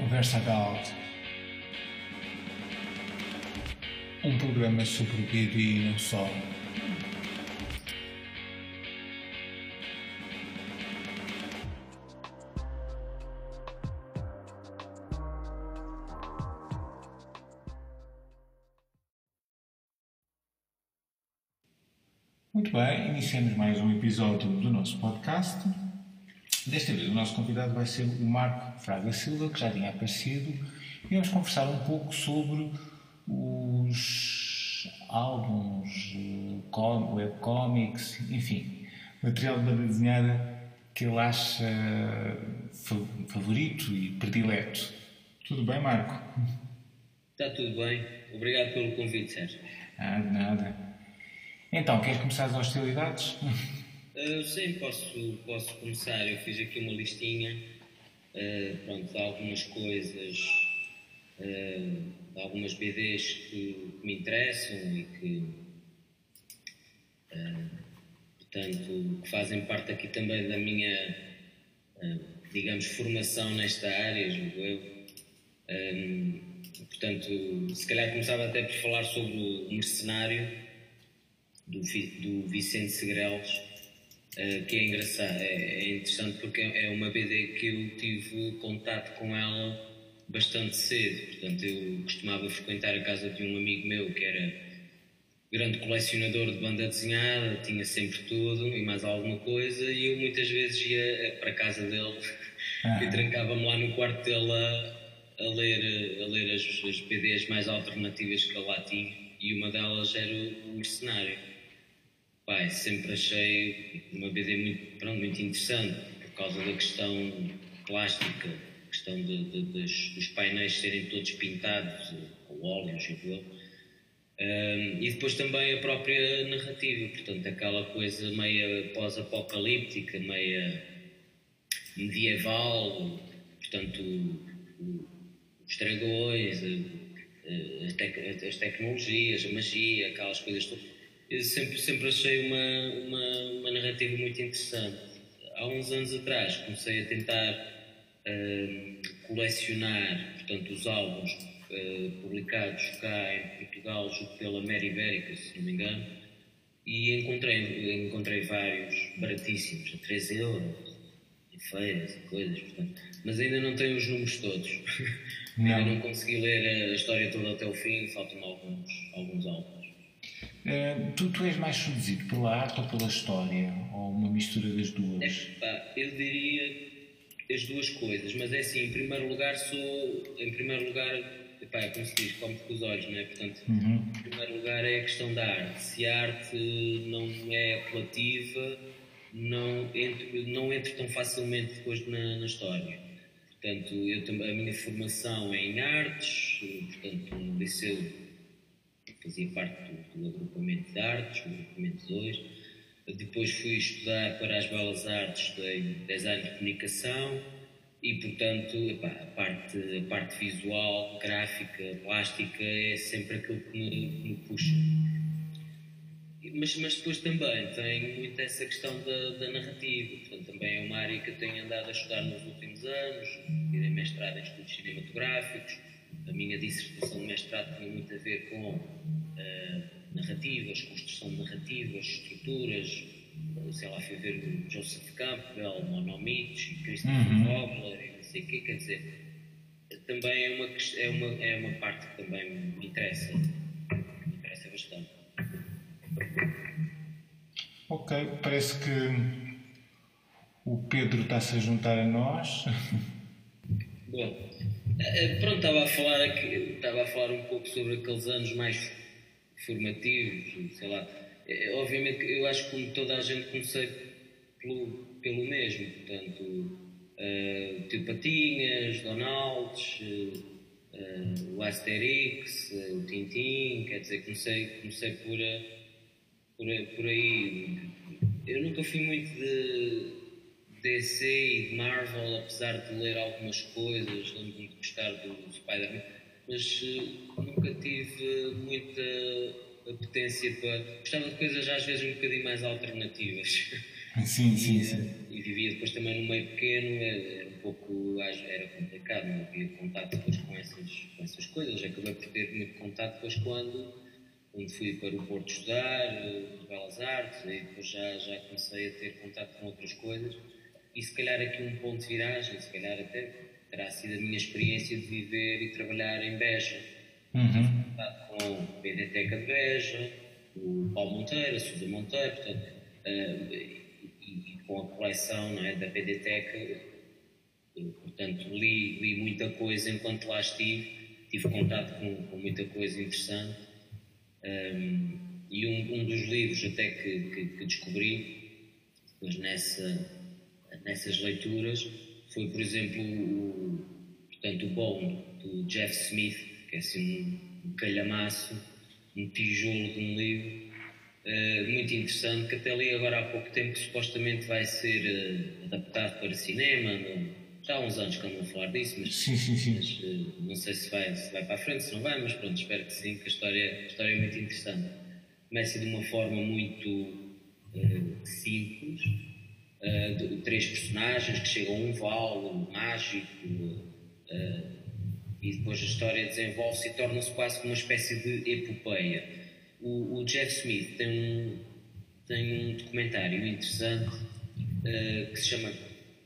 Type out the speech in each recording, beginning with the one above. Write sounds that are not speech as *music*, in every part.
Conversa Adult. Um programa sobre o BD e não só. Muito bem, iniciamos mais um episódio do nosso podcast. Desta vez o nosso convidado vai ser o Marco Fraga Silva, que já tinha aparecido, e vamos conversar um pouco sobre os álbuns, webcomics, enfim, material de banda desenhada que ele acha favorito e predileto. Tudo bem, Marco? Está tudo bem. Obrigado pelo convite, Sérgio. Ah, de nada. Então, queres começar as hostilidades? Uh, sim, posso, posso começar. Eu fiz aqui uma listinha uh, pronto, de algumas coisas, uh, de algumas BDs que, que, me interessam e que, portanto, que fazem parte aqui também da minha, digamos, formação nesta área, julgo eu. Um, portanto, se calhar começava até por falar sobre o Mercenário do, do Vicente Segrelos uh, que é engraçado, é, é, interessante porque é uma BD que eu tive contato com ela bastante cedo. Portanto, eu costumava frequentar a casa de um amigo meu que era grande colecionador de banda desenhada, tinha sempre tudo e mais alguma coisa, e eu muitas vezes ia eh, para a casa dele ah. *laughs* e trancava-me lá no quarto dele a, a ler, a ler as, as BDs mais alternativas que ele lá tinha, e uma delas era o Mercenário. Pai, sempre achei uma BD muito, pronto, muito interessante por causa da questão plástica, questão de, de, dos, dos, painéis serem todos pintados com óleos e um, e depois também a própria narrativa, portanto, aquela coisa meia pós-apocalíptica, meia medieval, portanto, os dragões, as, tec as tecnologias, a magia, aquelas coisas todas eu sempre, sempre achei uma, uma, uma, narrativa muito interessante. Há uns anos atrás comecei a tentar uh, colecionar portanto, os álbuns uh, publicados cá em Portugal, junto pela Mary Ibérica, se não me engano, e encontrei, encontrei vários baratíssimos, a 13 euros, em feiras e coisas, portanto, mas ainda não tenho os números todos. *laughs* Não. ainda não consegui ler a história toda até o fim, faltam alguns, alguns álbuns. Uh, tu, tu és mais seduzido pela arte ou pela história? Ou uma mistura das duas? Eu diria as duas coisas, mas é assim, em primeiro lugar sou, em primeiro lugar, epá, é como se diz, come com os olhos, não é? Portanto, uhum. em primeiro lugar é a questão da arte. Se a arte não é apelativa, não entro, não entro tão facilmente depois na, na história. Portanto, eu, a minha formação é em artes, portanto, no liceu fazia parte do, do agrupamento de artes, o agrupamento 2. Depois fui estudar para as Belas Artes, estudei design de comunicação e, portanto, epá, a, parte, a parte visual, gráfica, plástica é sempre aquilo que me, me puxa. Mas, mas depois também tem muito essa questão da, da, narrativa, portanto, também é uma área que eu tenho andado a estudar nos últimos anos, tirei mestrado em estudos cinematográficos a minha dissertação de mestrado tinha muito a ver com uh, narrativas, construção de narrativas, estruturas, sei lá, fui ver Joseph Campbell, Monomich, Christopher uhum. Vogler e não sei o quê, quer dizer, também é uma, é, uma, é uma parte que também me interessa, me interessa bastante. Ok, parece que o Pedro está-se a juntar a nós. Bom, pronto, estava a falar estava a falar um pouco sobre aqueles anos mais formativos, sei lá. Eh, obviamente, eu acho que como toda a gente comecei pelo, pelo mesmo, portanto, uh, Tio Patinhas, Donalds, uh, uh, o Asterix, uh, o Tintin, quer dizer, comecei, comecei por, por, por aí. Eu nunca fui muito de DC e de Marvel, apesar de ler algumas coisas, lembro-me de gostar do Spider-Man, mas uh, nunca tive muita apetência para. Gostava de coisas às vezes um bocadinho mais alternativas. Sim, *laughs* sim, sim. E, e vivia depois também num meio pequeno, era um pouco era complicado, não havia contato depois com essas, com essas coisas. Acabei por ter muito contato depois quando, quando fui para o Porto estudar, eh, Belas Artes, e depois já, já comecei a ter contato com outras coisas. E se calhar aqui um ponto de viragem, se calhar até terá sido a minha experiência de viver e trabalhar em Beja. Uhum. Com a BDTECA de Beja, o Paulo Monteiro, a Sousa Monteiro, portanto, uh, e, e, com a coleção não é, da BDTECA, portanto, li, li muita coisa enquanto lá estive, tive contato com, com muita coisa interessante. Um, e um, um, dos livros até que, que, que descobri, depois nessa, nessas leituras, foi, por exemplo, o, portanto, o Bone, do Jeff Smith, que é assim um, calhamaço, um tijolo de um livro, uh, muito interessante, que até li agora há pouco tempo, que supostamente vai ser uh, adaptado para cinema, no, já há uns anos que andam a falar disso, mas, sim, sim, sim. mas uh, não sei se vai, se vai para a frente, se não vai, mas pronto, espero que sim, que a história, a história é muito interessante. Começa de uma forma muito simples, uh, de, três personagens que chegam a um vale mágico uh, e depois a história desenvolve-se e torna-se quase como uma espécie de epopeia. O, o, Jeff Smith tem um, tem um documentário interessante uh, que se chama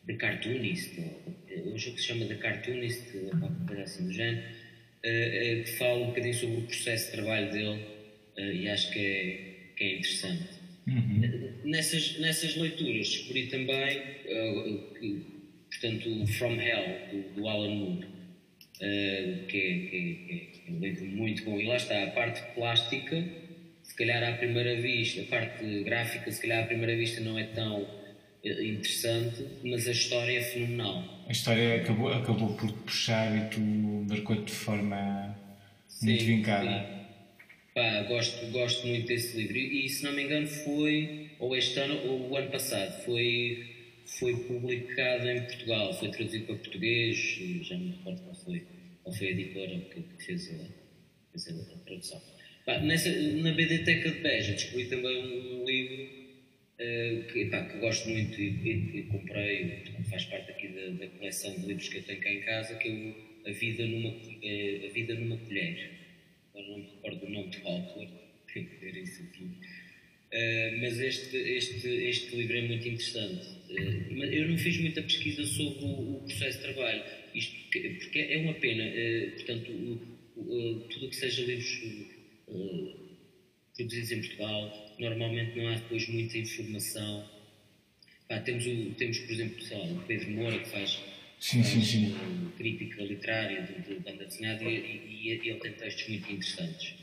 The Cartoonist, ou, um jogo que se chama The Cartoonist, qualquer coisa assim do género, que fala um bocadinho sobre o processo de trabalho dele e acho que é, que é interessante. Uhum. Nessas, nessas leituras descobri também uh, que, portanto, o From Hell, do, do Alan Moore, uh, que, é, que, é, é, um livro muito bom. E lá está, a parte plástica, se calhar à primeira vista, a parte gráfica, se calhar à primeira vista não é tão eh, interessante, mas a história é fenomenal. A história acabou, acabou por te puxar e tu marcou-te de forma sim, muito vincada. Sim. Pá, gosto, gosto muito desse livro. E, se não me engano, foi ou este ano ou o ano passado. Foi, foi publicado em Portugal, foi traduzido para português. Já não me recordo qual foi, qual foi a editora que, que fez, a, fez a, tradução. Pá, nessa, na BDTeca de Beja descobri também um livro uh, que, pá, que gosto muito e, e, e comprei, faz parte aqui da, da, coleção de livros que eu tenho cá em casa, que é o A Vida numa, a Vida numa Colher agora não me recordo do nome do autor, tenho que ver isso aqui. Uh, mas este, este, este livro é muito interessante. Uh, mas eu não fiz muita pesquisa sobre o, o processo de trabalho, isto porque é uma pena. Uh, portanto, o, o, tudo o que seja livros produzidos em Portugal, normalmente não há depois muita informação. Pá, temos, o, temos, por exemplo, o Pedro Moura que faz sim, sim, sim. crítica literária de, de banda desenhada e, e, ele tem textos muito interessantes.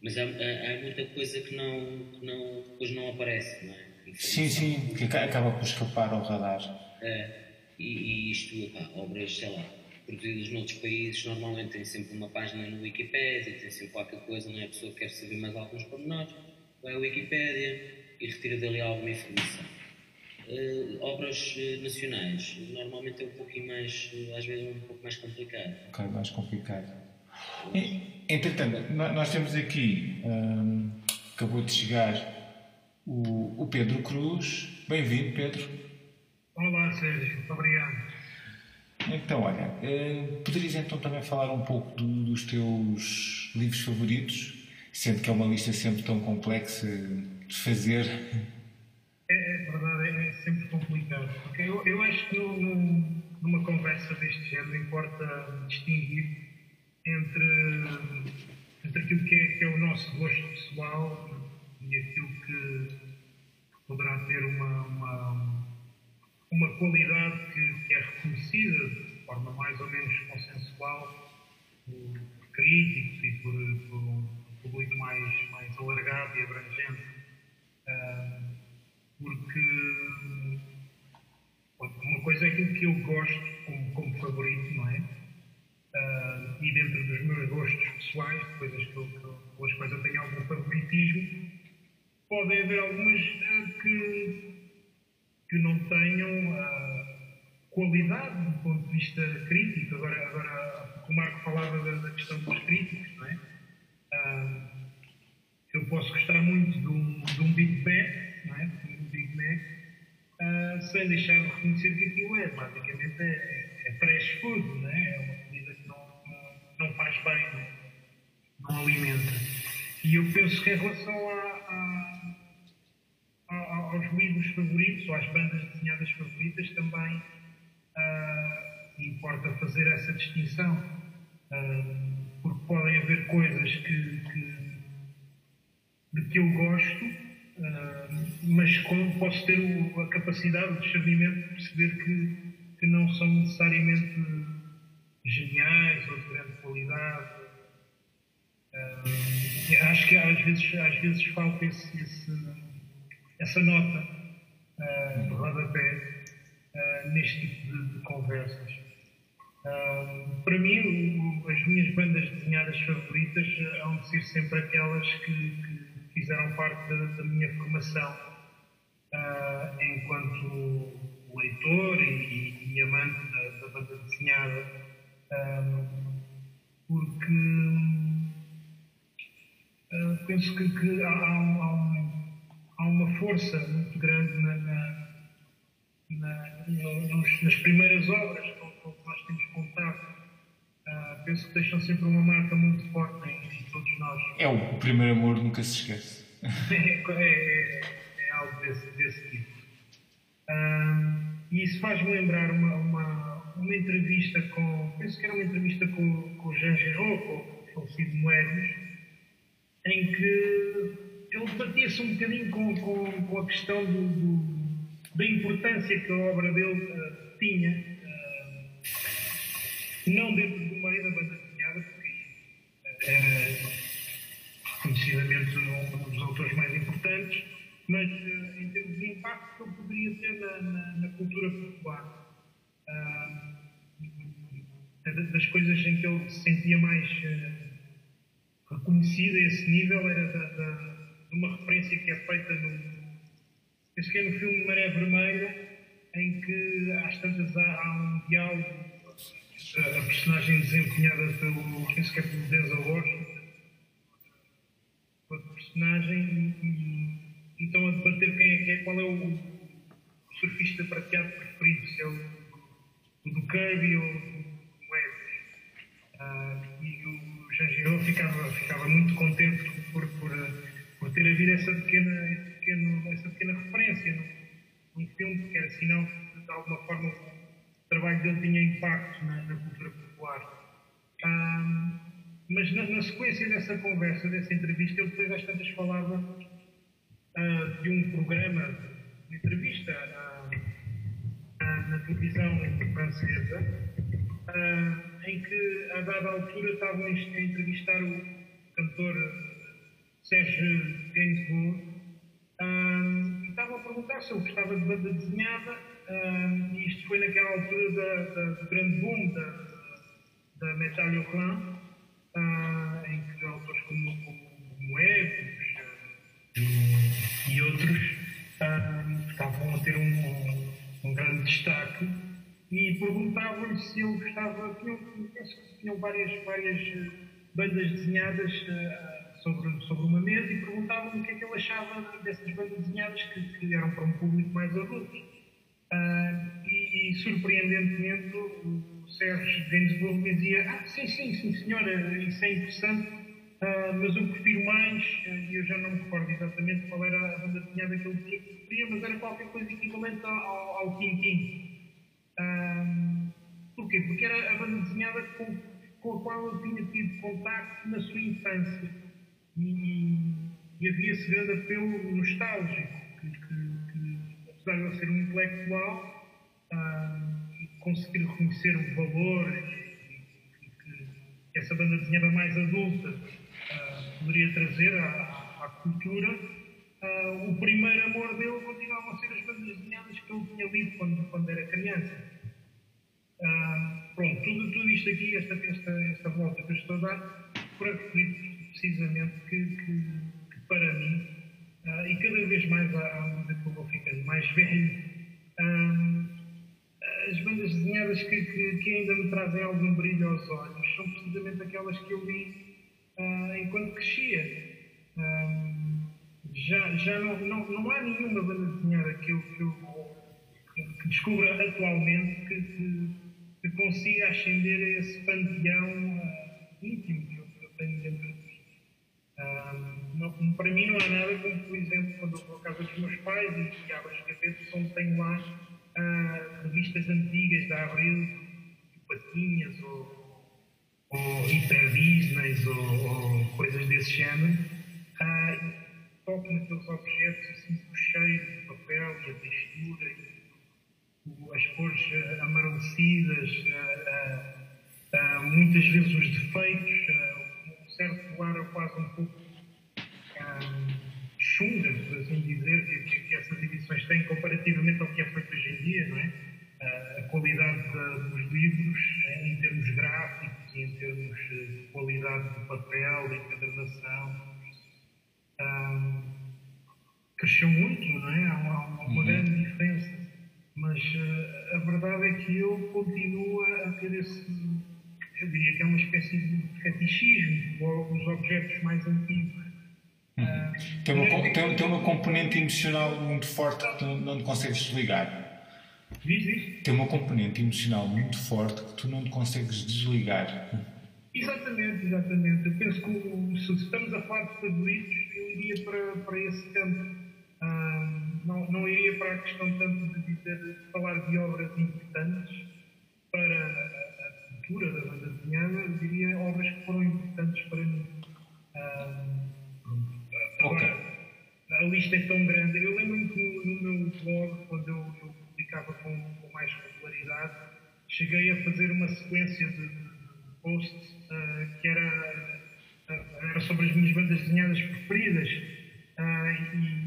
Mas há, há, há, muita coisa que não, que não, depois não aparece, não é? Sim, sim, que acaba por escapar ao radar. É, e, e isto, pá, obras, sei lá, produzidas noutros países, normalmente tem sempre uma página no Wikipedia, tem sempre qualquer coisa, não é? A pessoa quer saber mais alguns pormenores, vai ao Wikipedia e retira dali alguma informação uh, obras uh, nacionais. Normalmente é um pouquinho mais, uh, às vezes, um pouco mais complicado. Ok, mais complicado. E, entretanto, nós temos aqui, um, acabou de chegar o, o Pedro Cruz. Bem-vindo, Pedro. Olá, Sérgio. Muito obrigado. Então, olha, poderias então também falar um pouco do, dos teus livros favoritos, sendo que é uma lista sempre tão complexa de fazer. É, é verdade, é, é, sempre complicado. Porque eu, eu acho que no, numa género importa distinguir entre, entre aquilo que é, que é o nosso gosto pessoal e aquilo que poderá ter uma, uma, uma qualidade que, que é reconhecida de forma mais ou menos consensual por críticos e por, por um público mais, mais alargado e abrangente. Uh, porque uma coisa é aquilo que eu gosto pessoais, coisas que que, quais eu tenho algum favoritismo, podem haver algumas uh, que, falta esse, esse, essa nota uh, de rodapé uh, neste tipo de, de conversas. Uh, para mim, o, as minhas bandas desenhadas favoritas hão de ser sempre aquelas que, que fizeram parte da, da minha formação penso que, que há, há, um, há, uma força muito grande na, na, na, nos, nas primeiras obras com que nós temos contato, uh, penso que deixam sempre uma marca muito forte em, em todos nós. É o primeiro amor, nunca se esquece. *laughs* é, é, é, algo desse, desse tipo. Uh, e isso faz-me lembrar uma, uma, uma, entrevista com, penso que era uma entrevista com, com o Jean Giraud, com o falecido Moedas, em que ele debatia-se um bocadinho com, com, com a questão do, do, da importância que a obra dele uh, tinha não dentro do meio da banda desenhada, porque era conhecidamente um dos autores mais importantes, mas eh, em termos de impacto que ele poderia ter na, na, na cultura popular. Uh, das coisas em que ele se sentia mais reconhecido a esse nível era da, da, de uma referência que é feita no. Penso que é no filme Maré Vermelha, em que às tantas há, há um diálogo a, personagem desempenhada pelo, penso que é pelo Denzel Washington, personagem, e, estão a debater quem é que é, qual é o, surfista prateado preferido, se é o, o do Kirby ou o Moedas. Ah, e Giraud ficava, ficava muito contente qual tinha tido contacto na sua infância. E, e, e havia esse grande apelo nostálgico que, que apesar de eu ser um intelectual, uh, conseguir reconhecer o valor que, que essa banda desenhada mais adulta uh, poderia trazer à, à cultura, uh, o primeiro amor dele continuava a ser as bandas desenhadas que ele tinha lido quando, quando era criança. Pronto, tudo, tudo isto aqui, esta, esta, esta volta que eu estou a dar, para referir precisamente que, que, que para mim Uh, e cada vez mais, à medida que eu vou ficando mais velho, uh, as bandas desenhadas que, que, que, ainda me trazem algum brilho aos olhos são precisamente aquelas que eu li uh, enquanto crescia. já já não, não, não há nenhuma banda desenhada que eu, que eu que descubra atualmente que, que, consiga ascender a esse panteão uh, íntimo que eu, que eu tenho dentro de mim. Uh, não, para mim não há nada como, por exemplo, quando eu vou à casa dos meus pais e, abro as gavetas, onde tenho lá uh, revistas antigas da Abril, Patinhas ou, ou Disney ou, ou, coisas desse género. Uh, toco naqueles objetos e sinto o cheiro do papel e a textura as cores uh, amarelecidas, uh, uh, muitas vezes os defeitos, um certo ar quase um pouco chunga, por assim dizer, emocional muito forte que tu não te consegues desligar. Tem uma componente emocional muito forte que tu não te consegues desligar. Exatamente, exatamente. Eu penso que se estamos a falar de favoritos, eu iria para, para esse campo. Ah, não, não iria para a questão tanto de dizer, de falar de obras importantes para a, cultura da banda desenhada, diria obras que foram importantes para mim. Ah, agora, a lista é tão grande. Eu lembro-me que no, meu blog, quando eu, eu publicava com, com, mais regularidade, cheguei a fazer uma sequência de, de posts uh, que era, uh, era sobre as minhas bandas desenhadas preferidas. Uh, e,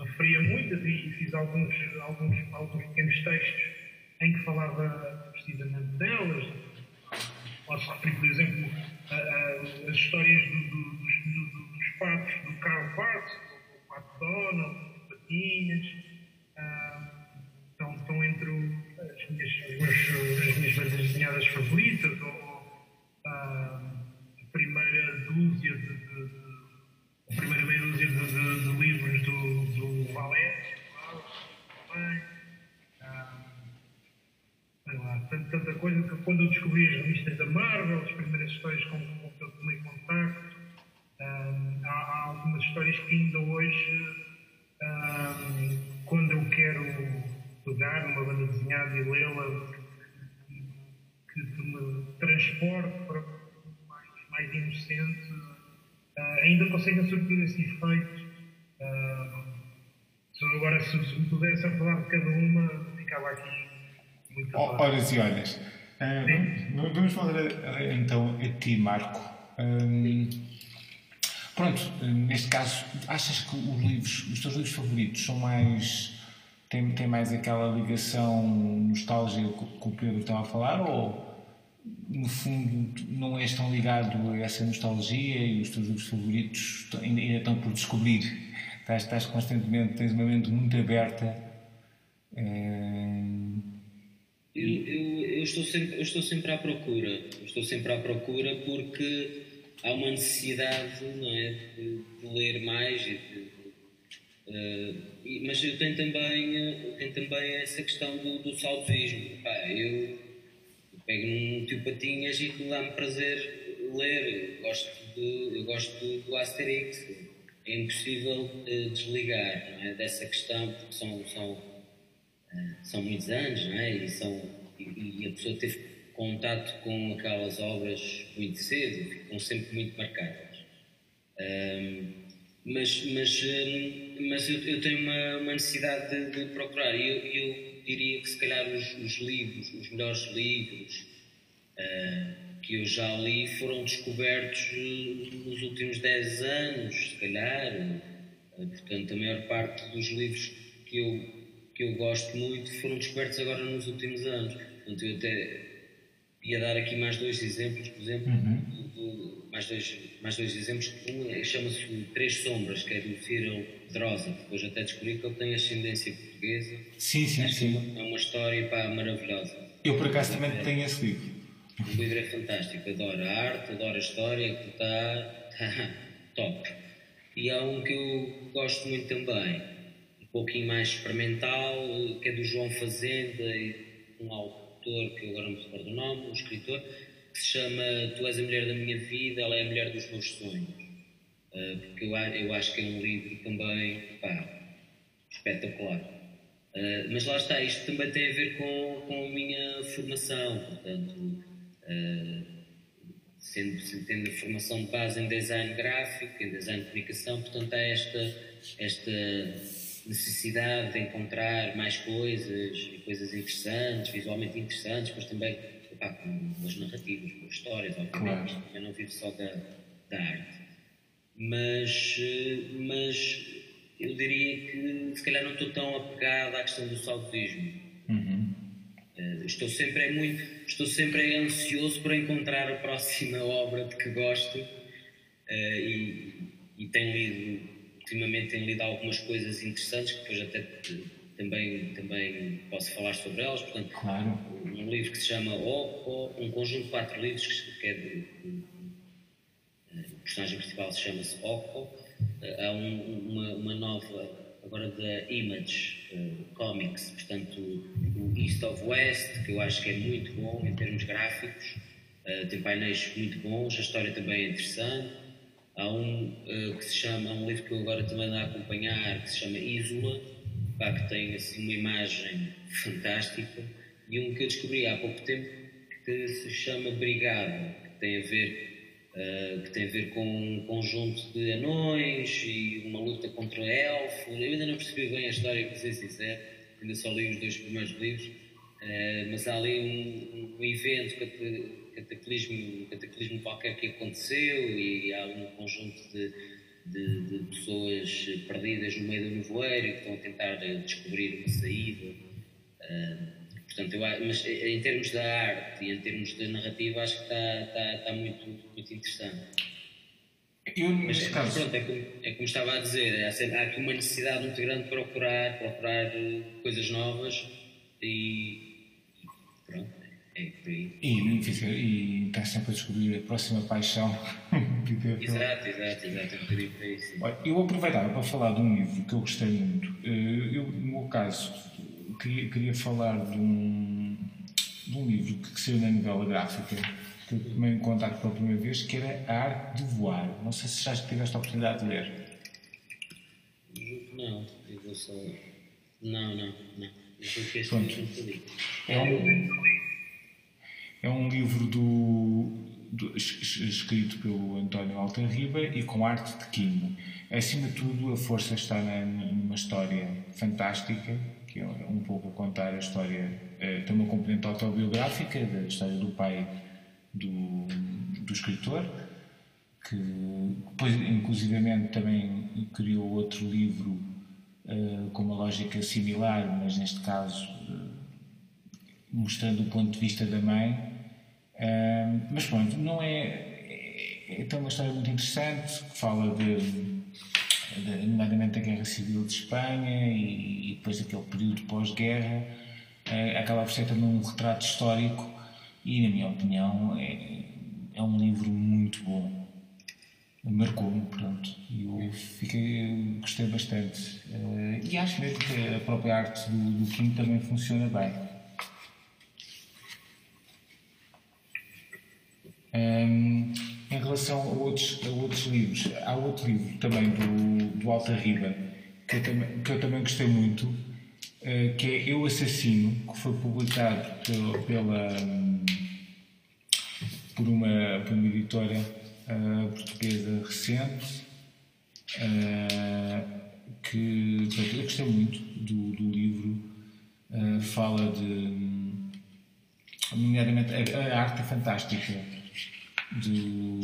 referia muitas e fiz alguns, alguns, alguns pequenos textos em que falava precisamente delas. Posso referir, por exemplo, as histórias do, do, patos do Karl Barks, o Pato Donald, Patinhas, ah, estão, entre as minhas, as minhas bandas desenhadas favoritas, Horas e horas. Uh, vamos falar então a ti, Marco. Um, pronto, neste caso, achas que os livros, os teus livros favoritos são mais. têm, têm mais aquela ligação nostálgica que o Pedro estava a falar ou no fundo, não és tão ligado a essa nostalgia e os teus livros favoritos ainda, ainda estão por descobrir. Estás, estás, constantemente, tens uma mente muito aberta. É... Eu, eu, eu, estou sempre, eu estou sempre à procura. Eu estou sempre à procura porque há uma necessidade não é, de, de ler mais. E de, uh, mas eu tenho também, tenho também essa questão do, do saudosismo. Eu pego num tio Patinhas e dá-me prazer ler. Eu gosto, de, eu gosto do Asterix. É impossível uh, desligar não é? dessa questão, porque são, são, são muitos anos, não é? E, são, e, e, a pessoa teve contato com aquelas obras muito cedo, ficam sempre muito marcadas. Um, mas mas, mas eu, tenho uma, uma necessidade de, de procurar. E eu, eu diria que se calhar os, os livros, os melhores livros uh, que eu já li foram descobertos eh, nos últimos 10 anos, se calhar. Uh, portanto, a maior parte dos livros que eu, que eu gosto muito foram descobertos agora nos últimos anos. Portanto, eu até ia dar aqui mais dois exemplos, por exemplo, uhum. do, do, mais, dois, mais dois exemplos. Um é, chama-se Três Sombras, que é do Cyril Drosa, depois até descobri que ele tem ascendência portuguesa. Sim, sim, é, sim. É uma história pá, maravilhosa. Eu, por acaso, também é, tenho esse livro. O livro é fantástico, adoro a arte, adoro a história, que está *laughs* tá, top. E há um que eu gosto muito também, pouquinho mais experimental, que é do João Fazenda, um autor que eu agora não me recordo o nome, um escritor, que se chama Tu és a mulher da minha vida, ela é a mulher dos meus sonhos. Uh, porque eu, eu acho que é um livro também pá, espetacular. Uh, mas lá está, isto também tem a ver com, com a minha formação, portanto, uh, sendo, tendo a formação de base em design gráfico, em design de comunicação, portanto há esta, esta necessidade de encontrar mais coisas coisas interessantes, visualmente interessantes, mas também epá, com boas narrativas, boas histórias, obviamente, claro. eu não vivo só da, da arte. Mas, eh, mas eu diria que se calhar não estou tão apegado à questão do saudosismo. Uhum. Uh, estou sempre é muito, estou sempre é ansioso por encontrar a próxima *laughs* obra de que gosto uh, e, e tenho lido, ultimamente tenho lido algumas coisas interessantes que depois até também, também posso falar sobre elas. Portanto, claro. um livro que se chama Oco, um conjunto de quatro livros que, é de, o personagem principal se chama-se Oco há um, uma, uma, nova, agora da Image uh, Comics, portanto, o East of West, que eu acho que é muito bom em termos gráficos, uh, tem painéis muito bons, a história também é interessante. Há um uh, que se chama, um livro que eu agora também ando a acompanhar, que se chama Isola, pá, que tem assim uma imagem fantástica, e um que eu descobri há pouco tempo que se chama Brigada, que tem a ver Uh, que tem a ver com um conjunto de anões e uma luta contra elfos. Eu ainda não percebi bem a história, para ser sincero, ainda só li os dois primeiros livros, uh, mas há ali um, um evento, cataclismo, cataclismo qualquer que aconteceu e há um conjunto de, de, de pessoas perdidas no meio do nevoeiro que estão a tentar descobrir uma saída. Uh, Portanto, eu, mas em termos da arte e em termos da narrativa, acho que está, está, está muito, muito interessante. Eu, mas, é, caso... pronto, é como, é como, estava a dizer, há aqui uma necessidade muito grande de procurar, procurar eh, coisas novas e pronto, é por aí. E, e está sempre a descobrir a próxima paixão. *laughs* exato, exato, exato, é um bocadinho para isso. Eu aproveitava para falar de um livro que eu gostei muito. Eh, eu, no meu caso, queria, queria falar de um, de um livro que saiu na novela gráfica, que eu tomei em contato pela primeira vez, que era A Arte de Voar. Não sei se já tiveste a oportunidade de ler. Não, eu vou só. Não, não, não. Eu Pronto. É um, é um livro do, do, escrito pelo António Altarriba e com arte de Quimo. Acima de tudo, a força está na, numa história fantástica que é um pouco a contar a história, é, tem uma componente autobiográfica da história do pai do, do escritor, que depois, inclusivamente, também criou outro livro uh, com uma lógica similar, mas neste caso uh, mostrando o ponto de vista da mãe. Uh, mas pronto, não é, é. Tem uma história muito interessante que fala de nomeadamente a Guerra Civil de Espanha e, e depois aquele período pós-guerra, é, acaba por ser também um retrato histórico e, na minha opinião, é, é um livro muito bom. Marcou-me, pronto. E eu fiquei, gostei bastante. Uh, e acho mesmo que a própria arte do, do Kim também funciona bem. Um, em relação a outros, a outros livros, há outro livro também do, do Alta Riba que eu também, que eu também gostei muito, uh, que é Eu Assassino, que foi publicado pela, pela por, uma, por uma editora uh, portuguesa recente. Uh, que portanto, eu gostei muito do, do livro, fala de, nomeadamente, a, a arte fantástica do,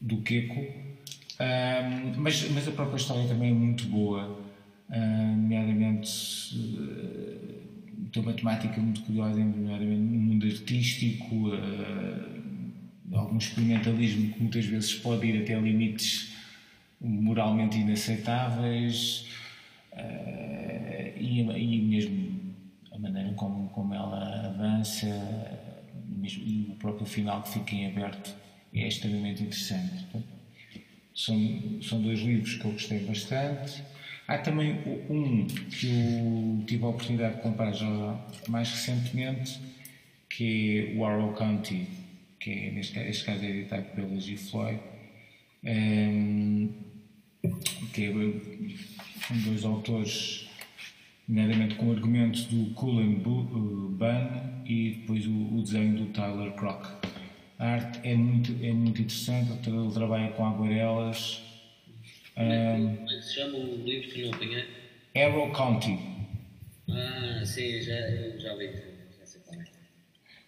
do Queco, um, mas, mas a própria história também é muito boa, um, nomeadamente uh, tem uma temática muito curiosa, nomeadamente no mundo artístico, uh, algum experimentalismo que muitas vezes pode ir até limites moralmente inaceitáveis uh, e, e mesmo a maneira como, como ela avança e o próprio final que fica em aberto é extremamente interessante. São, são dois livros que eu gostei bastante. Há também um que eu tive a oportunidade de comprar já mais recentemente, que é o Arrow County, que é, neste, este caso é editado pela G. Floyd, um, que é, são dois autores, nomeadamente com argumentos do Cullen Bunn e depois o, o desenho do Tyler Crock. A arte é muito, é muito interessante, ele trabalha com aguarelas como é que se chama o livro que não apanhei? Arrow County. Ah, sim, já, já vi. Já sei qual é.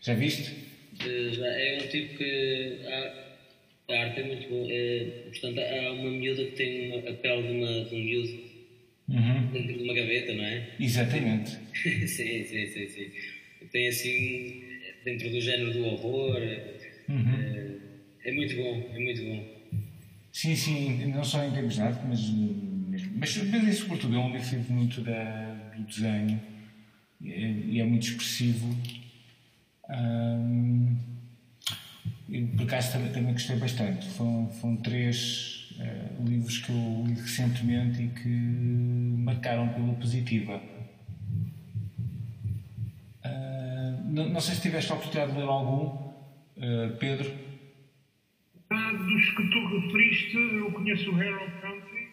Já viste? Já, é um tipo que. A, a arte é muito boa. É, portanto, há uma miúda que tem a pele de, uma, de um miúdo uhum. dentro de uma gaveta, não é? Exatamente. *laughs* sim, sim, sim, sim. Tem assim, dentro do género do horror. Uhum. É, é muito bom, é muito bom. Sim, sim, não só em termos de arte, mas mesmo. Mas, mas sobretudo, é um livro muito da, do desenho e é, é, muito expressivo. Um, por acaso também, também gostei bastante. Foram, foram três uh, livros que eu li recentemente e que marcaram pela positiva. Uh, não, não, sei se tiveste a oportunidade de ler algum, uh, Pedro. Dos que tu referiste, eu conheço o Herald Country,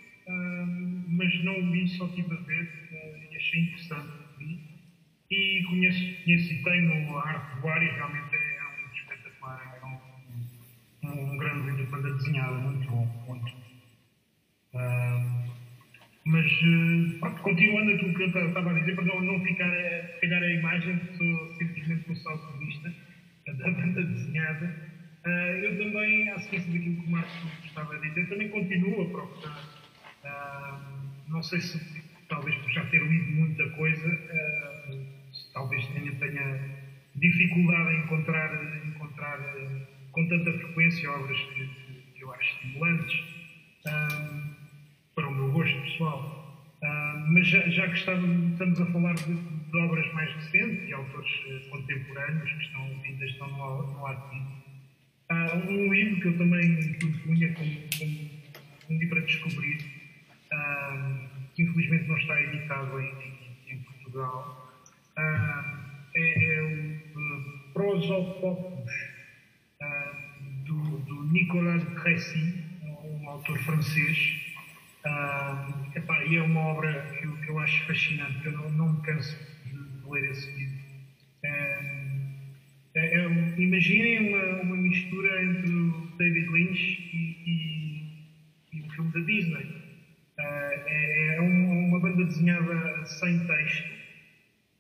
mas não o li, só estive a ver e achei interessante. E conheço, conheço e tenho a arte do ar e realmente é, é um espetacular, é um, um, grande livro de banda desenhada, muito bom, muito mas, pronto, continuando aquilo que eu estava a dizer, para não, não ficar a, a imagem, sou simplesmente um vista da banda desenhada. Uh, eu também, à sequência daquilo que o Marcos estava a dizer, também continuo a procurar. Uh, não sei se, talvez por já ter lido muita coisa, uh, talvez tenha, tenha dificuldade em encontrar, encontrar com tanta frequência obras que, que mas já, já que estamos, a falar de, de, obras mais recentes e autores contemporâneos que estão vindas estão no, no Há um livro que eu também propunha como, como um livro a descobrir, uh, que infelizmente não está editado em, em, em Portugal, uh, é, é, o uh, Prosopopus, do, do Nicolas Crécy, um autor francês. Uh, epá, e é uma obra que eu, que eu acho fascinante, eu não, não me canso de, de ler esse livro. É, é, imaginem uma, uma, mistura entre o David Lynch e, e, e o filme da Disney. Uh, é, é uma, uma, banda desenhada sem texto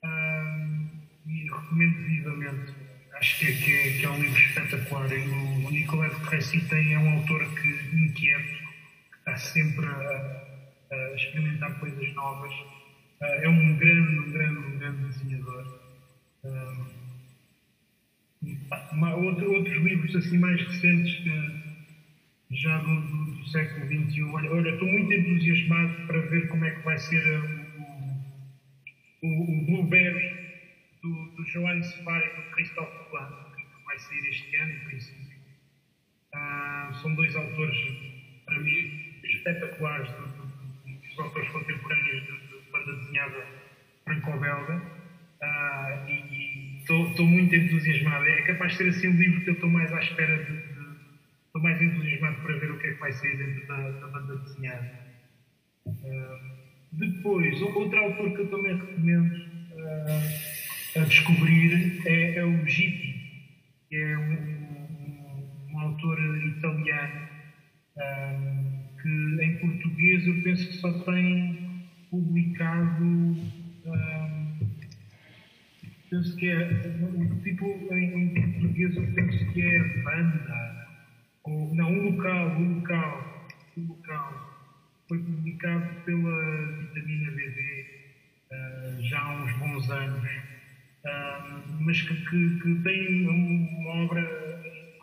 uh, e recomendo vivamente. Acho que é, que é, que é um livro espetacular. O, o Nicolette Crécy tem é um autor que inquieto, que está sempre a, a experimentar coisas novas. Uh, é um grande, um grande, um grande desenhador. Uma, outro, outros livros assim mais recentes que, já do, do, do século XXI. Olha, olha, estou muito entusiasmado para ver como é que vai ser uh, o, o, o Blueberry do, do Joan Sefari e do Christophe Plan, que vai sair este ano, em princípio. Ah, são dois autores, para mim, espetaculares, dos autores contemporâneos de, banda desenhada franco-belga. Ah, e estou muito entusiasmado. É capaz de ser assim um livro que eu estou mais à espera de. Estou mais entusiasmado para ver o que é que vai sair dentro da, da banda desenhada. Uh, depois, outro autor que eu também recomendo uh, a descobrir é, é o Gitti, que é um, um, um autor italiano que em português eu penso que só tem publicado penso que é, tipo, em, português eu penso que é banda, ou, não, um local, um local, um local. Foi publicado pela Vitamina BD uh, já há uns bons anos, uh, mas que, que, que, tem uma obra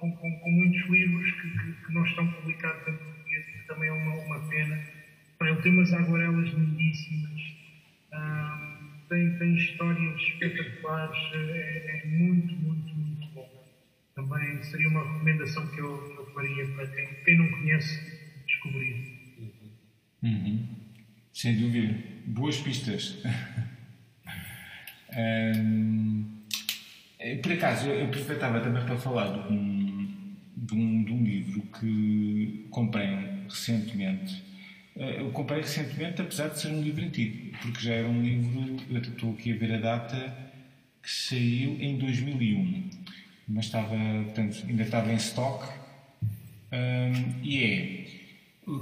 com, com, com muitos livros que, que, que, não estão publicados em também é uma, uma pena. Ele tem umas aguarelas lindíssimas. Uh, tem, tem histórias espetaculares, é, é, muito, muito, muito bom. Também seria uma recomendação que eu, eu faria para quem, quem não conhece descobrir. Uhum. Sem dúvida. Boas pistas. *laughs* um, por acaso, eu aproveitava também para falar de um, de um, de um livro que comprei recentemente. Eh, eu comprei recentemente, apesar de ser um livro antigo, porque já era um livro, eu estou aqui a ver a data, que saiu em 2001, mas estava, portanto, ainda estava em stock, um, e é,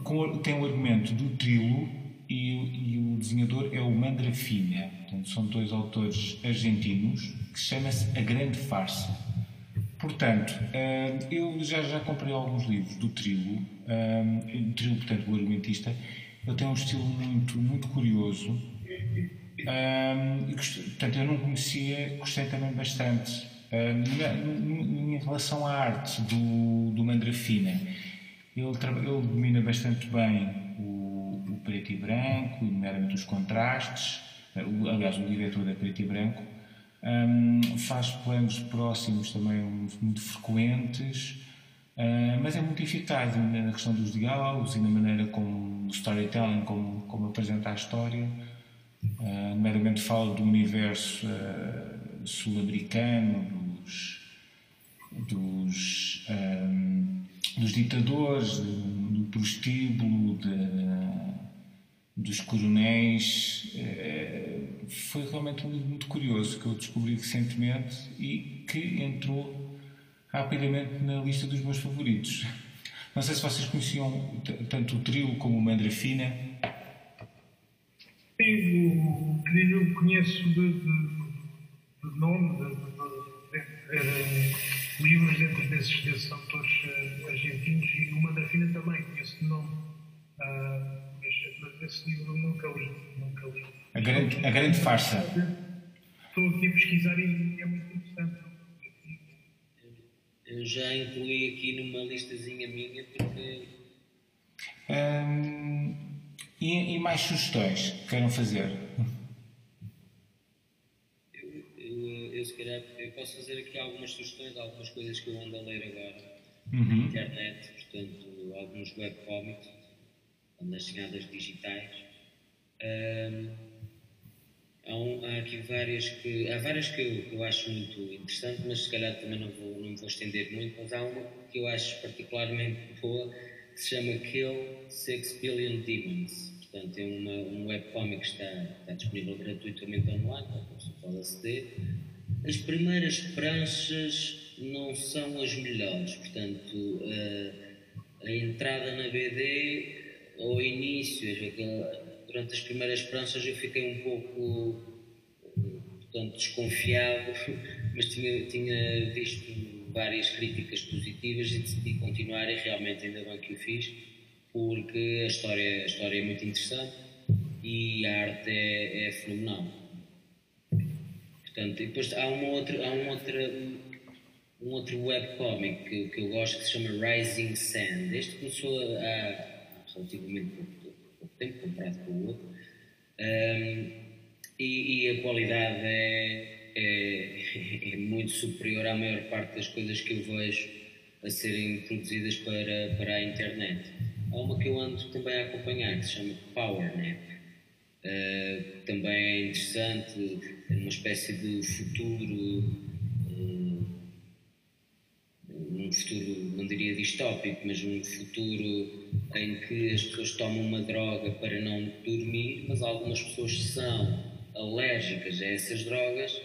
com, tem o argumento do Trilo e, e, o desenhador é o Mandrafina, portanto, são dois autores argentinos, que chama-se A Grande Farsa. Portanto, eu já, já comprei alguns livros do Trilo, o Trilo, portanto, o argumentista, ele tem um estilo muito, muito curioso, um, e, portanto, eu não conhecia, gostei também bastante. Um, em relação à arte do, do Mandrafina, ele, ele domina bastante bem o, o preto e branco, nomeadamente os contrastes. Aliás, o diretor é preto e branco. Um, faz planos próximos também muito frequentes, uh, mas é muito eficaz na questão dos diálogos e na maneira como o storytelling, como, como apresenta a história. Uh, nomeadamente fala do universo uh, sul-americano, dos, dos, um, dos ditadores, do prostíbulo, de, dos coronéis. Foi realmente um livro muito curioso que eu descobri recentemente e que entrou rapidamente na lista dos meus favoritos. Não sei se vocês conheciam tanto o trio como o Mandrafina. Sim, o trio eu conheço de, de, de nome, de, de, livros dentro desses, desses autores uh, argentinos e o Mandrafina também conheço de nome. Uh, mas, mas esse livro nunca li. Nunca li. A grande, a grande farsa. Estou aqui a pesquisar e é muito interessante. Eu já incluí aqui numa listazinha minha porque. Hum, e, e, mais sugestões que queiram fazer? Eu, eu, eu, se calhar eu posso fazer aqui algumas sugestões, algumas coisas que eu ando a ler agora uhum. na internet, portanto, alguns webcomics, nas chegadas digitais. Um, Há, um, há, aqui várias que. Há várias que eu, eu acho muito interessantes, mas se calhar também não vou, não vou estender muito. Mas há uma que eu acho particularmente boa que se chama Kill Six Billion Demons. Portanto, é uma, um webcomic que está, está disponível gratuitamente online, para pessoa pode aceder. As primeiras pranchas não são as melhores, portanto, a, a entrada na BD, ao início, aquela durante as primeiras pranchas eu fiquei um pouco portanto, desconfiado, *laughs* mas tinha, tinha visto várias críticas positivas e decidi continuar e realmente ainda bem que o fiz, porque a história, a história é muito interessante e a arte é, é fenomenal. Portanto, depois há, uma outra, há uma outra, um outro webcomic que, que eu gosto que se chama Rising Sand. Este começou há relativamente pouco tempo comparado com o outro. Um, e, e, a qualidade é, é, *laughs* é, muito superior à maior parte das coisas que eu vejo a serem produzidas para, para a internet. Há uma que eu ando também a acompanhar que se chama PowerNap. Uh, também é interessante, é uma espécie de futuro um futuro, não diria distópico, mas um futuro em que as pessoas tomam uma droga para não dormir, mas algumas pessoas são alérgicas a essas drogas,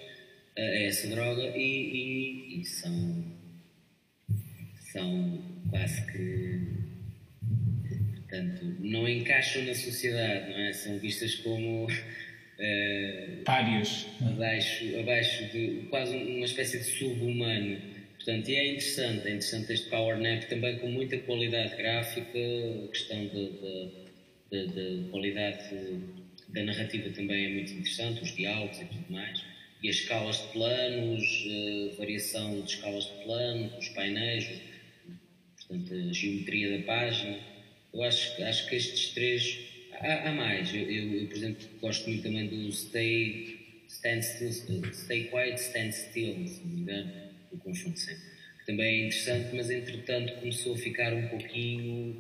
a essa droga, e, e, e são, são quase que portanto, não encaixam na sociedade, não é? São vistas como uh, párias abaixo, abaixo de quase uma espécie de sub-humano Portanto, e é interessante, é interessante este Power Nap também com muita qualidade gráfica, a questão da qualidade da narrativa também é muito interessante, os diálogos e tudo mais, e as escalas de planos, a variação de escalas de plano, os painéis, portanto, a geometria da página. Eu acho, acho que estes três. Há, há mais. Eu, eu, eu, por exemplo, gosto muito também do Stay, stand still, stay Quiet, Stand Still, se não me engano o conjunto. Que também é interessante, mas entretanto começou a ficar um pouquinho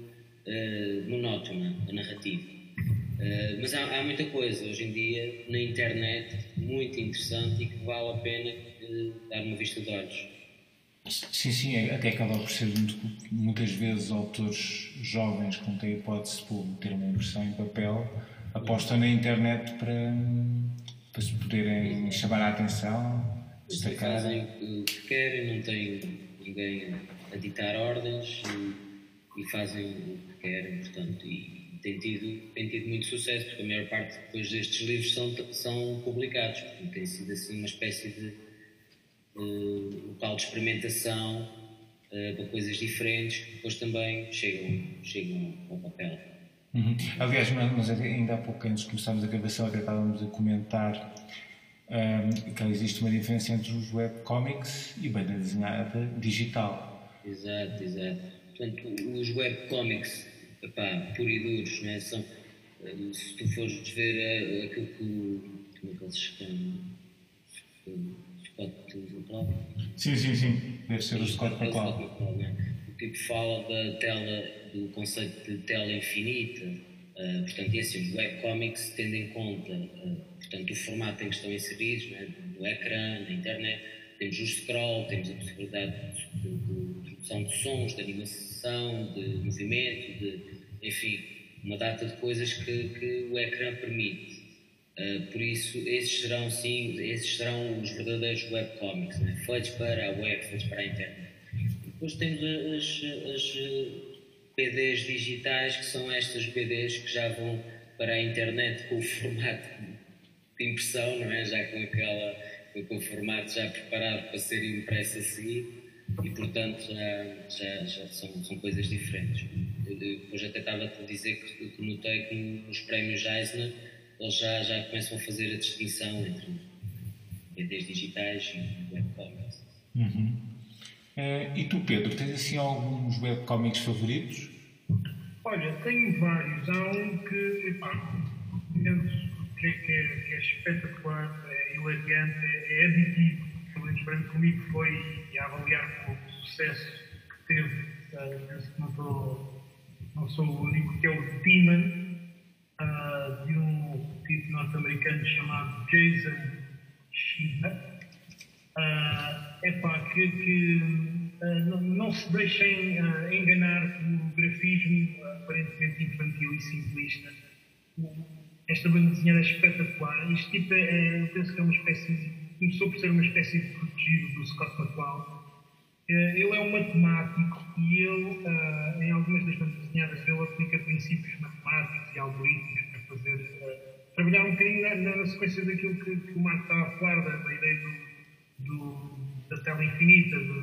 uh, monótona a narrativa. Uh, mas há, há, muita coisa hoje em dia na internet muito interessante e que vale a pena uh, dar uma vista de olhos. Sim, sim, é, até acaba por ser muito, muitas vezes autores jovens que não têm hipótese de ter uma impressão em papel apostam na internet para, para se poderem chamar a atenção, Fazem o que querem, não têm ninguém a ditar ordens e, e fazem o que querem, portanto, e tem tido, tem tido muito sucesso, porque a maior parte depois destes livros são, são publicados, portanto, tem sido assim uma espécie de uh, local de experimentação uh, para coisas diferentes que depois também chegam, chegam ao papel. Uhum. Aliás, mas ainda há pouco, antes de começarmos a gravação, até estávamos a comentar um, que existe uma diferença entre os webcomics e banda desenhada digital. Exato, exato. Portanto, os webcomics, epá, puro e duros, não é? São, se tu fores ver eh, aquilo que. Como é que eles chamam? Scott McCloud? Sim, sim, sim. Deve ser o Scott McCloud. É? O tipo fala da tela, do conceito de tela infinita. Uh, portanto, e assim, webcomics tendo em conta. Uh, portanto, o formato em que estão inseridos, né, no ecrã, na internet, temos o scroll, temos a possibilidade de, de, de produção de sons, de animação, de movimento, de, enfim, uma data de coisas que, que o ecrã permite. Uh, por isso, esses serão, sim, esses serão os verdadeiros webcomics, né? feitos para a web, feitos para a internet. Depois temos as, as PDs digitais, que são estas PDs que já vão para a internet com o formato de impressão, não é? Já com aquela, com o formato já preparado para ser impresso a seguir e portanto já, já, já são, são coisas diferentes. Eu, depois até estava a dizer que, que notei que nos prémios Eisner eles já, já começam a fazer a distinção entre PDs digitais e webcomics. Uhum. Uh, e tu, Pedro, tens assim alguns webcomics favoritos? Olha, tenho vários. Há um que, epá, penso que, que, é, que é espetacular, é hilariante, é, é aditivo. Menos para mim, comigo foi, a avaliar o sucesso que teve, uh, penso que não, não sou o único, que é o Demon, uh, de um tipo norte-americano chamado Jason Shiba. Uh, epá, que, que uh, não, não, se deixem enganar pelo grafismo aparentemente infantil e simplista esta banda desenhada é espetacular. Isto tipo é, é, eu penso que é uma espécie, começou por ser uma espécie de protegido do Scott McCloud. Eh, ele é um matemático e ele, uh, em algumas das bandas desenhadas dele, aplica princípios matemáticos e algoritmos para fazer, uh, trabalhar um bocadinho na, na, sequência daquilo que, que, o Marco está a falar, da, da ideia do, do, da tela infinita, do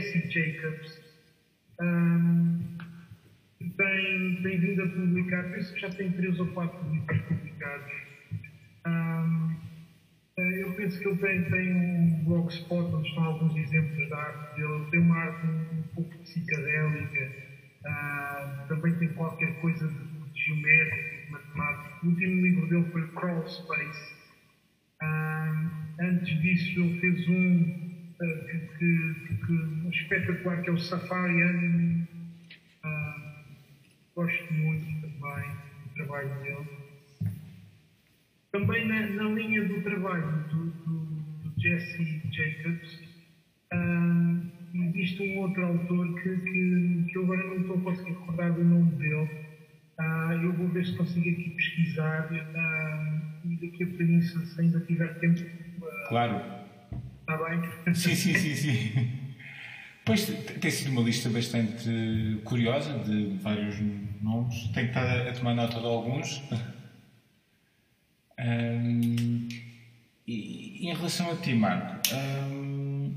Jesse Jacobs. Um, tem, tem vindo a publicar, penso que já tem três ou quatro livros publicados. Um, penso que ele tem, tem um blogspot onde estão alguns exemplos da arte dele. Ele tem uma arte um, pouco psicadélica, uh, também tem qualquer coisa de, de geométrica, de matemática. O último livro dele foi Crawl Space. Uh, antes disso, ele fez um uh, que, que, espetacular, que é o Safari Anime. gosto muito também do trabalho dele. Também na, na linha do trabalho do, do, do Jesse Jacobs, um, existe um outro autor que, que, que eu agora não estou a conseguir recordar do nome dele. Uh, eu vou ver se consigo aqui pesquisar uh, e daqui a bocadinho, se ainda tiver tempo. Claro. Está bem? Sim, sim, sim, sim. *laughs* Pois tem sido uma lista bastante curiosa de vários nomes. Tenho estado a tomar nota de alguns. *laughs* Um, e, em relação a ti, Marco, um,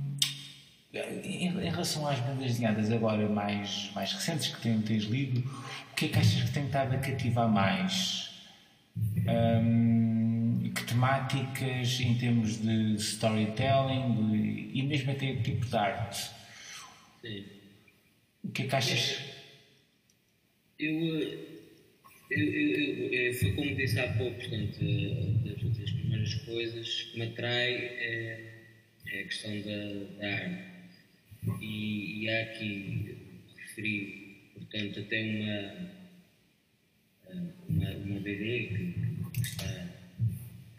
em, em, relação às bandas desenhadas agora mais, mais recentes que tens, tens lido, o que é que achas que tem estado a cativar mais? Um, que temáticas em termos de storytelling e mesmo até o tipo de arte? Sim. O que é que achas? Eu, eu, eu, eu, foi como disse há pouco, portanto, das, das primeiras coisas que me atrai é, é a questão da, da arte. E, e há aqui, referi, portanto, até uma, uma, uma BD que, está.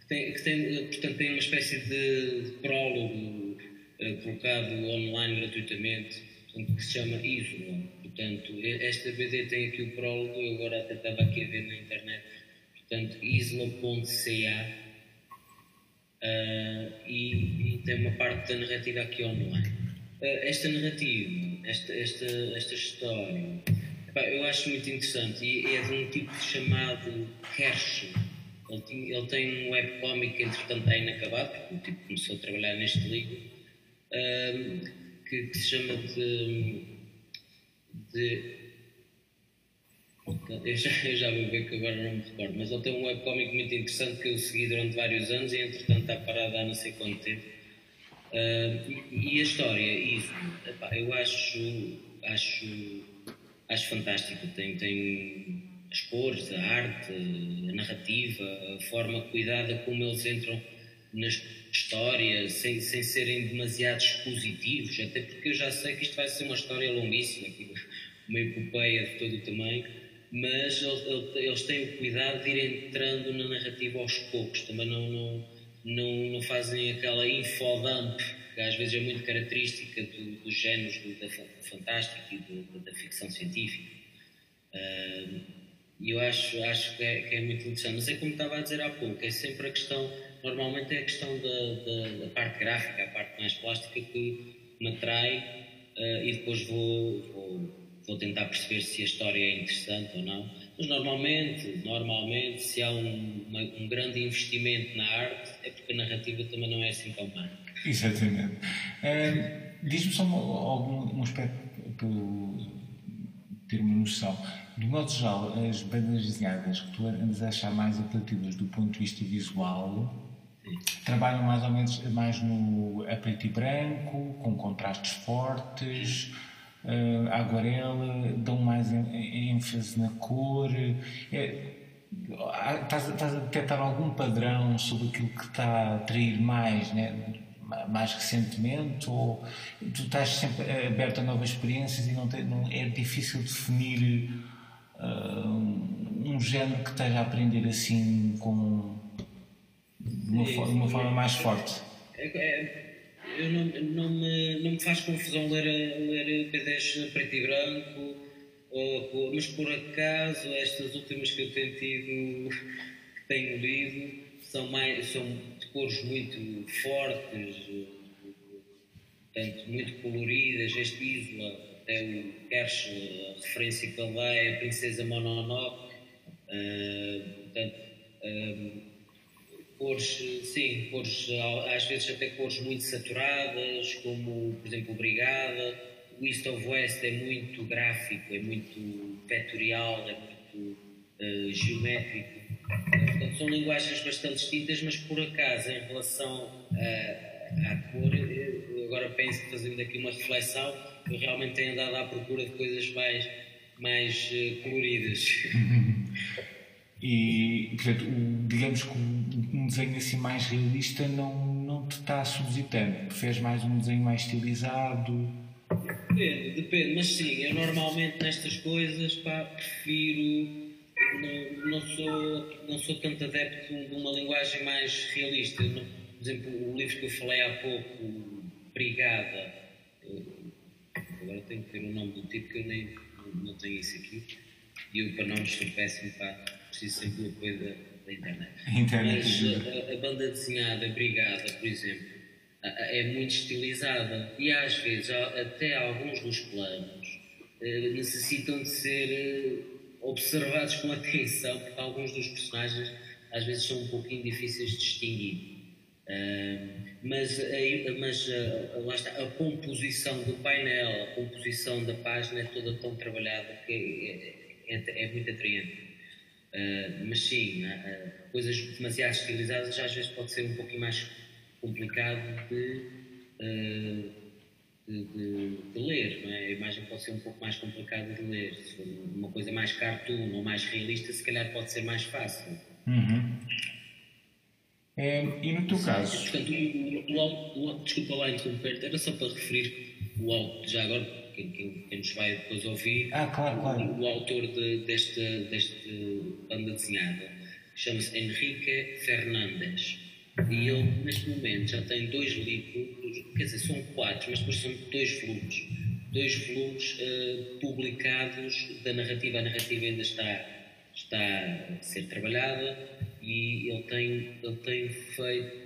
Que tem, que tem, portanto, tem uma espécie de, de prólogo uh, colocado online gratuitamente, que se chama ISO Portanto, esta BD tem aqui o prólogo, eu agora até estava aqui a ver na internet, portanto, isla.ca uh, e, e, tem uma parte da narrativa aqui online. Uh, esta narrativa, esta, esta, esta história, epá, eu acho muito interessante e é de um tipo chamado Herschel. Ele, ele tem um webcomic entretanto está inacabado, porque o tipo começou a trabalhar neste livro, uh, que, que se chama de de. Eu já, eu já vou ver que agora não me recordo, mas ele tem um webcomic muito interessante que eu segui durante vários anos e entretanto está parado há não sei quanto tempo. Uh, e, e, a história, isso, epá, eu acho, acho, acho fantástico. Tem, tem as cores, a arte, a narrativa, a forma cuidada como eles entram nas histórias, sem, sem serem demasiado expositivos, até porque eu já sei que isto vai ser uma história longuíssima uma epopeia de todo o tamanho, mas eles têm o cuidado de ir entrando na narrativa aos poucos, também não, não, não, não fazem aquela infodump, que às vezes é muito característica do, dos géneros do, da fantástica e do, da ficção científica. E eu acho, acho que é, que, é, muito interessante. Mas é como estava a dizer há pouco, é sempre a questão, normalmente é a questão da, da, da parte gráfica, a parte mais plástica que me atrai uh, e depois vou, vou vou tentar perceber se a história é interessante ou não. Mas normalmente, normalmente, se há um, uma, um grande investimento na arte, é porque a narrativa também não é assim tão má. Exatamente. Uh, Diz-me só algum um aspecto ter uma noção. De modo geral, as bandas desenhadas que tu andas a achar mais apelativas do ponto de vista visual. Trabalham mais ou menos mais no a preto e branco, com contrastes fortes uh, aguarela, dão mais ênfase na cor. É, estás, estás, a detectar algum padrão sobre aquilo que está a atrair mais, né? mais recentemente? Ou tu estás sempre aberto a novas experiências e não, tem, não é difícil definir uh, um género que esteja a aprender assim com de uma, forma, uma forma mais forte? É, é, eu não, não, me, não me faz confusão ler, ler P10 preto e branco, ou, mas por acaso estas últimas que eu tenho tido, que tenho lido, são, mais, são de cores muito fortes, portanto, muito coloridas. Este Isla, até o Kersh, a referência que ele dá é a Princesa Mononoke, uh, portanto. Uh, cores, sim, cores, às vezes até cores muito saturadas, como, por exemplo, Brigada. O East of West é muito gráfico, é muito vetorial, é muito uh, geométrico. Portanto, são linguagens bastante distintas, mas por acaso, em relação a, a cor, eu agora penso, fazendo aqui uma reflexão, eu realmente tenho andado à procura de coisas mais, mais uh, coloridas. *laughs* E, portanto, o, digamos que um desenho assim mais realista não, não te está tanto. Preferes mais um desenho mais estilizado? Depende, depende, mas sim, eu normalmente nestas coisas pá, prefiro. Não, não, sou, não sou tanto adepto de uma linguagem mais realista. Não, por exemplo, o livro que eu falei há pouco, Brigada, agora tenho que ter o nome do tipo que eu nem não tenho isso aqui. E eu, para não sou péssimo, pá, preciso sempre do apoio da, da internet. internet. Mas a, a, banda desenhada Brigada, por exemplo, é muito estilizada e às vezes até alguns dos planos eh, necessitam de ser eh, observados com *laughs* atenção, porque alguns dos personagens às vezes são um pouquinho difíceis de distinguir. Uh, mas, mas uh, lá está, a composição do painel, a composição da página é toda tão trabalhada que é, é, é muito atraente. Uh, mas sim, coisas demasiado estilizadas às vezes pode ser um pouquinho mais complicado de, de, de, de ler, não é? a imagem pode ser um pouco mais complicada de ler. Se for uma coisa mais cartoon ou mais realista, se calhar pode ser mais fácil. Uhum. É, e no teu caso? Portanto, o, o, o, desculpa lá interromper, era só para referir o autor, já agora, quem, nos vai depois ouvir, ah, claro, claro. O, autor de, desta, desta banda desenhada chama-se Henrique Fernandes. E ele, neste momento, já tem dois livros, quer dizer, são quatro, mas depois são dois volumes. Dois volumes uh, publicados da narrativa. A narrativa ainda está, está a ser trabalhada e ele tem, ele tem feito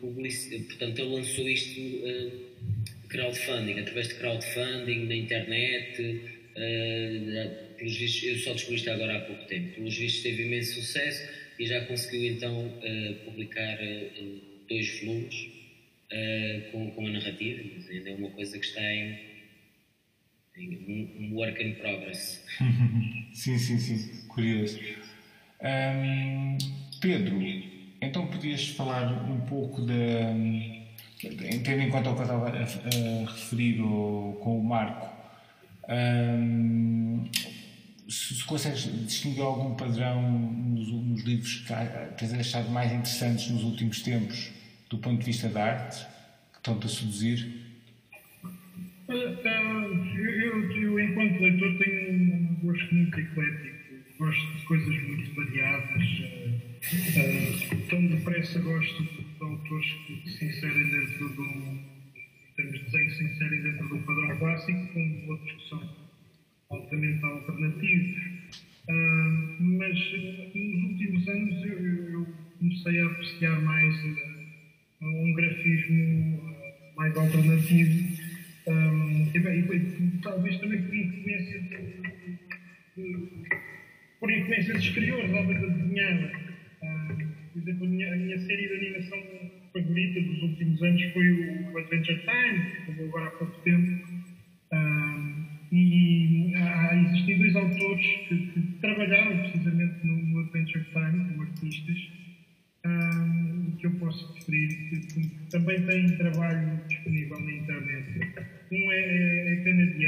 publicidade, portanto ele lançou isto uh, crowdfunding, através de crowdfunding na internet, uh, pelos vistos, eu só descobri isto agora há pouco tempo, pelos vistos teve imenso sucesso e já conseguiu então uh, publicar dois volumes com, com a narrativa, mas ainda é uma coisa que está em, um work in progress. *laughs* sim, sim, sim, curioso. Um, Pedro, então podias falar um pouco de. Tendo em conta o que eu estava a, referir com o Marco, um, se, se, consegues distinguir algum padrão nos, nos livros que tens achado mais interessantes nos últimos tempos, do ponto de vista da arte, que estão-te a seduzir? Eu, eu, eu, enquanto leitor, tenho um gosto muito eclético, gosto de coisas muito variadas Uh, tão depressa gosto de autores que se inserem dentro de um. temos que se inserem dentro de um padrão clássico, com outros que são altamente alternativos. Uh, mas nos últimos anos eu, eu, comecei a apreciar mais uh, um grafismo mais alternativo. Um, e, bem, e, talvez também por influência de, de, por influência de exteriores, obras desenhada por exemplo, a minha, a minha, série de animação favorita dos últimos anos foi o Adventure Time, que acabou agora há pouco tempo. e há, existem dois autores que, que trabalharam precisamente no, no, Adventure Time, como artistas, que eu posso referir, que, que, também têm trabalho disponível na internet. Um é, é, é canadiano,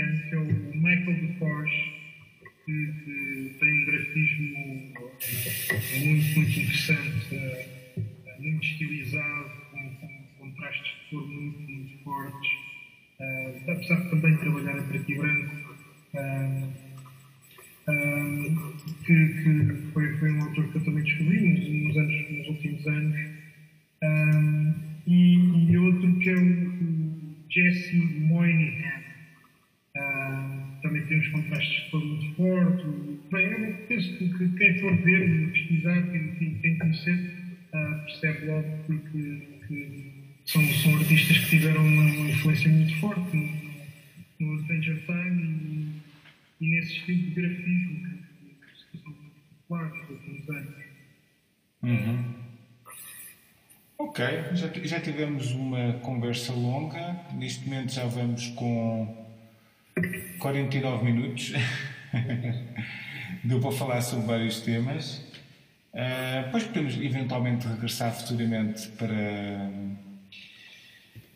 já, tivemos uma conversa longa. Neste momento já vamos com 49 minutos. *laughs* Deu para falar sobre vários temas. Uh, depois podemos eventualmente regressar futuramente para,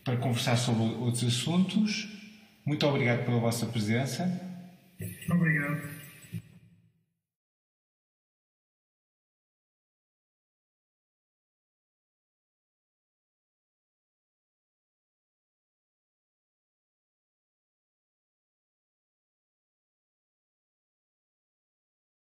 para conversar sobre outros assuntos. Muito obrigado pela vossa presença. Obrigado.